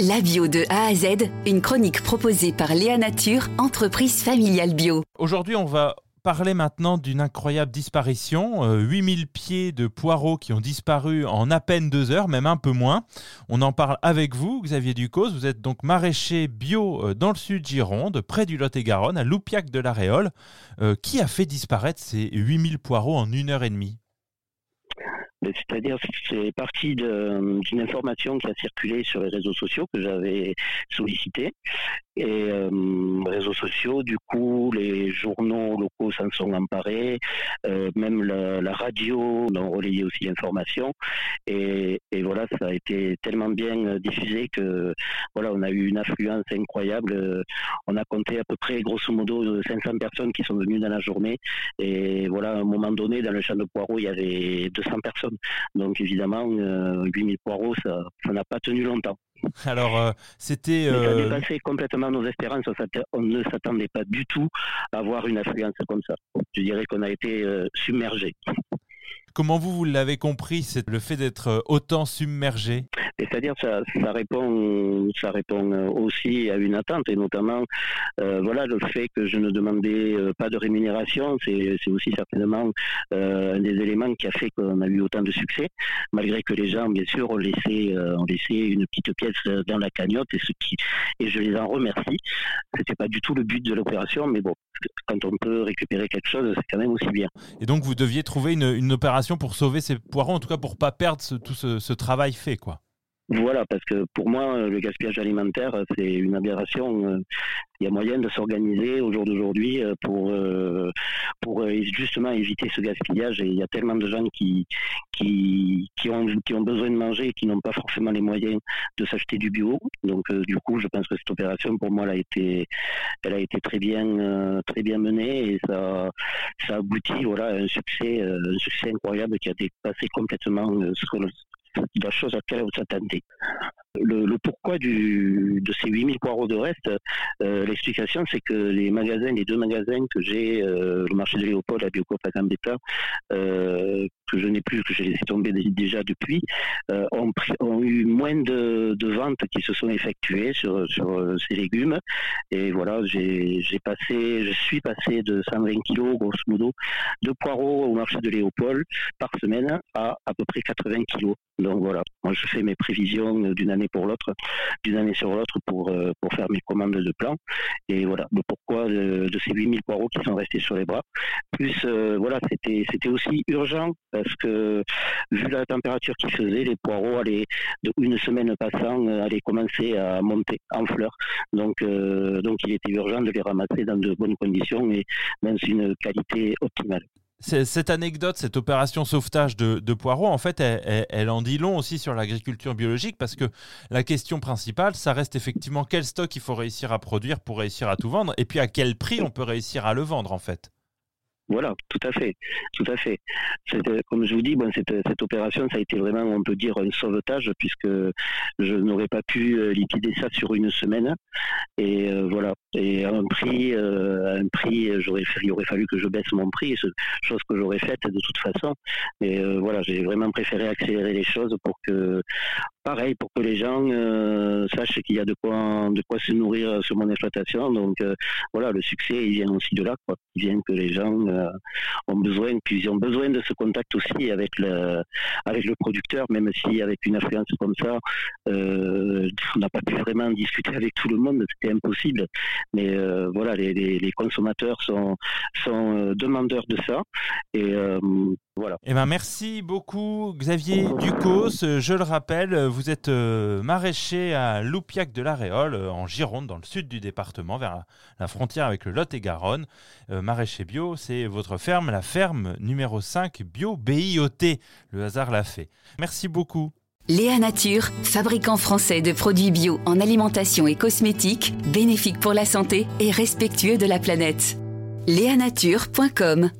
La bio de A à Z, une chronique proposée par Léa Nature, entreprise familiale bio. Aujourd'hui, on va parler maintenant d'une incroyable disparition. 8000 euh, pieds de poireaux qui ont disparu en à peine deux heures, même un peu moins. On en parle avec vous, Xavier Ducos. Vous êtes donc maraîcher bio euh, dans le sud Gironde, près du Lot-et-Garonne, à Loupiac de la Réole. Euh, qui a fait disparaître ces 8000 poireaux en une heure et demie? C'est-à-dire, c'est parti d'une information qui a circulé sur les réseaux sociaux que j'avais sollicité. Et euh, réseaux sociaux, du coup, les journaux locaux s'en sont emparés, euh, même la, radio a relayé aussi l'information. Et, voilà, ça a été tellement bien diffusé que voilà, on a eu une affluence incroyable. On a compté à peu près, grosso modo, 500 personnes qui sont venues dans la journée. Et voilà, à un moment donné, dans le champ de poireaux, il y avait 200 personnes. Donc évidemment, 8000 euh, poireaux, ça n'a pas tenu longtemps. Alors, euh, c'était. Ça euh, dépassé complètement nos espérances. On ne s'attendait pas du tout à avoir une affluence comme ça. Je dirais qu'on a été submergé. Comment vous, vous l'avez compris, c'est le fait d'être autant submergé? C'est-à-dire ça, ça répond, ça répond aussi à une attente et notamment, euh, voilà, le fait que je ne demandais euh, pas de rémunération, c'est aussi certainement euh, un des éléments qui a fait qu'on a eu autant de succès, malgré que les gens, bien sûr, ont laissé, ont laissé une petite pièce dans la cagnotte et ce qui, et je les en remercie. C'était pas du tout le but de l'opération, mais bon, quand on peut récupérer quelque chose, c'est quand même aussi bien. Et donc vous deviez trouver une, opération pour sauver ces poirons, en tout cas pour pas perdre tout ce travail fait, quoi. Voilà, parce que pour moi, le gaspillage alimentaire, c'est une aberration. Euh, il y a moyen de s'organiser au jour d'aujourd'hui euh, pour, euh, pour justement éviter ce gaspillage. Et il y a tellement de gens qui, qui, qui, ont, qui ont besoin de manger et qui n'ont pas forcément les moyens de s'acheter du bio. Donc, du coup, je pense que cette opération, pour moi, elle a été, elle a été très bien, très bien menée et ça, ça aboutit voilà, à un succès, un succès incroyable qui a dépassé complètement ce que, la chose à laquelle vous attendez. Le, pourquoi du, de ces 8000 poireaux de reste, euh, l'explication c'est que les magasins, les deux magasins que j'ai, euh, le marché de Léopold, la Biocoop à Gambetta, euh, que je n'ai plus, que j'ai laissé tomber déjà depuis, ont, eu moins de, ventes qui se sont effectuées sur, sur ces légumes. Et voilà, j'ai passé, je suis passé de 120 kg, grosso modo, de poireaux au marché de Léopold par semaine à à peu près 80 kg. Donc voilà, moi je fais mes prévisions d'une année pour l'autre, d'une année sur l'autre pour, euh, pour faire mes commandes de plan. Et voilà, le pourquoi de, ces 8000 poireaux qui sont restés sur les bras. Plus, euh, voilà, c'était, aussi urgent parce que vu la température qu'il faisait, les poireaux allaient, de une semaine passant, euh, allaient commencer à monter en fleurs. Donc, donc il était urgent de les ramasser dans de bonnes conditions et dans une qualité optimale cette anecdote, cette opération sauvetage de, de poireaux, en fait, elle, en dit long aussi sur l'agriculture biologique parce que la question principale, ça reste effectivement quel stock il faut réussir à produire pour réussir à tout vendre et puis à quel prix on peut réussir à le vendre, en fait. Voilà, tout à fait, tout à fait. Comme je vous dis, bon, cette, cette, opération, ça a été vraiment, on peut dire, un sauvetage puisque je n'aurais pas pu euh, liquider ça sur une semaine. Et euh, voilà, et à un prix, euh, un prix, j'aurais, il aurait fallu que je baisse mon prix, chose que j'aurais faite de toute façon. Mais voilà, j'ai vraiment préféré accélérer les choses pour que, pareil, pour que les gens sachent qu'il y a de quoi, de quoi se nourrir sur mon exploitation. Donc voilà, le succès, il vient aussi de là, quoi. Il vient que les gens euh, ont besoin, puis ils ont besoin de ce contact aussi avec le, avec le producteur, même si avec une influence comme ça, euh, on n'a pas pu vraiment discuter avec tout le monde, c'était impossible. Mais euh, voilà, les, les, consommateurs sont, sont demandeurs de ça. Et voilà. Eh ben merci beaucoup Xavier Ducos. Je le rappelle, vous êtes maraîcher à Loupiac de la Réole, en Gironde, dans le sud du département, vers la frontière avec le Lot-et-Garonne. maraîcher bio, c'est votre ferme, la ferme numéro 5 Bio BIOT. Le hasard l'a fait. Merci beaucoup. Léa Nature, fabricant français de produits bio en alimentation et cosmétiques, bénéfique pour la santé et respectueux de la planète. Léanature.com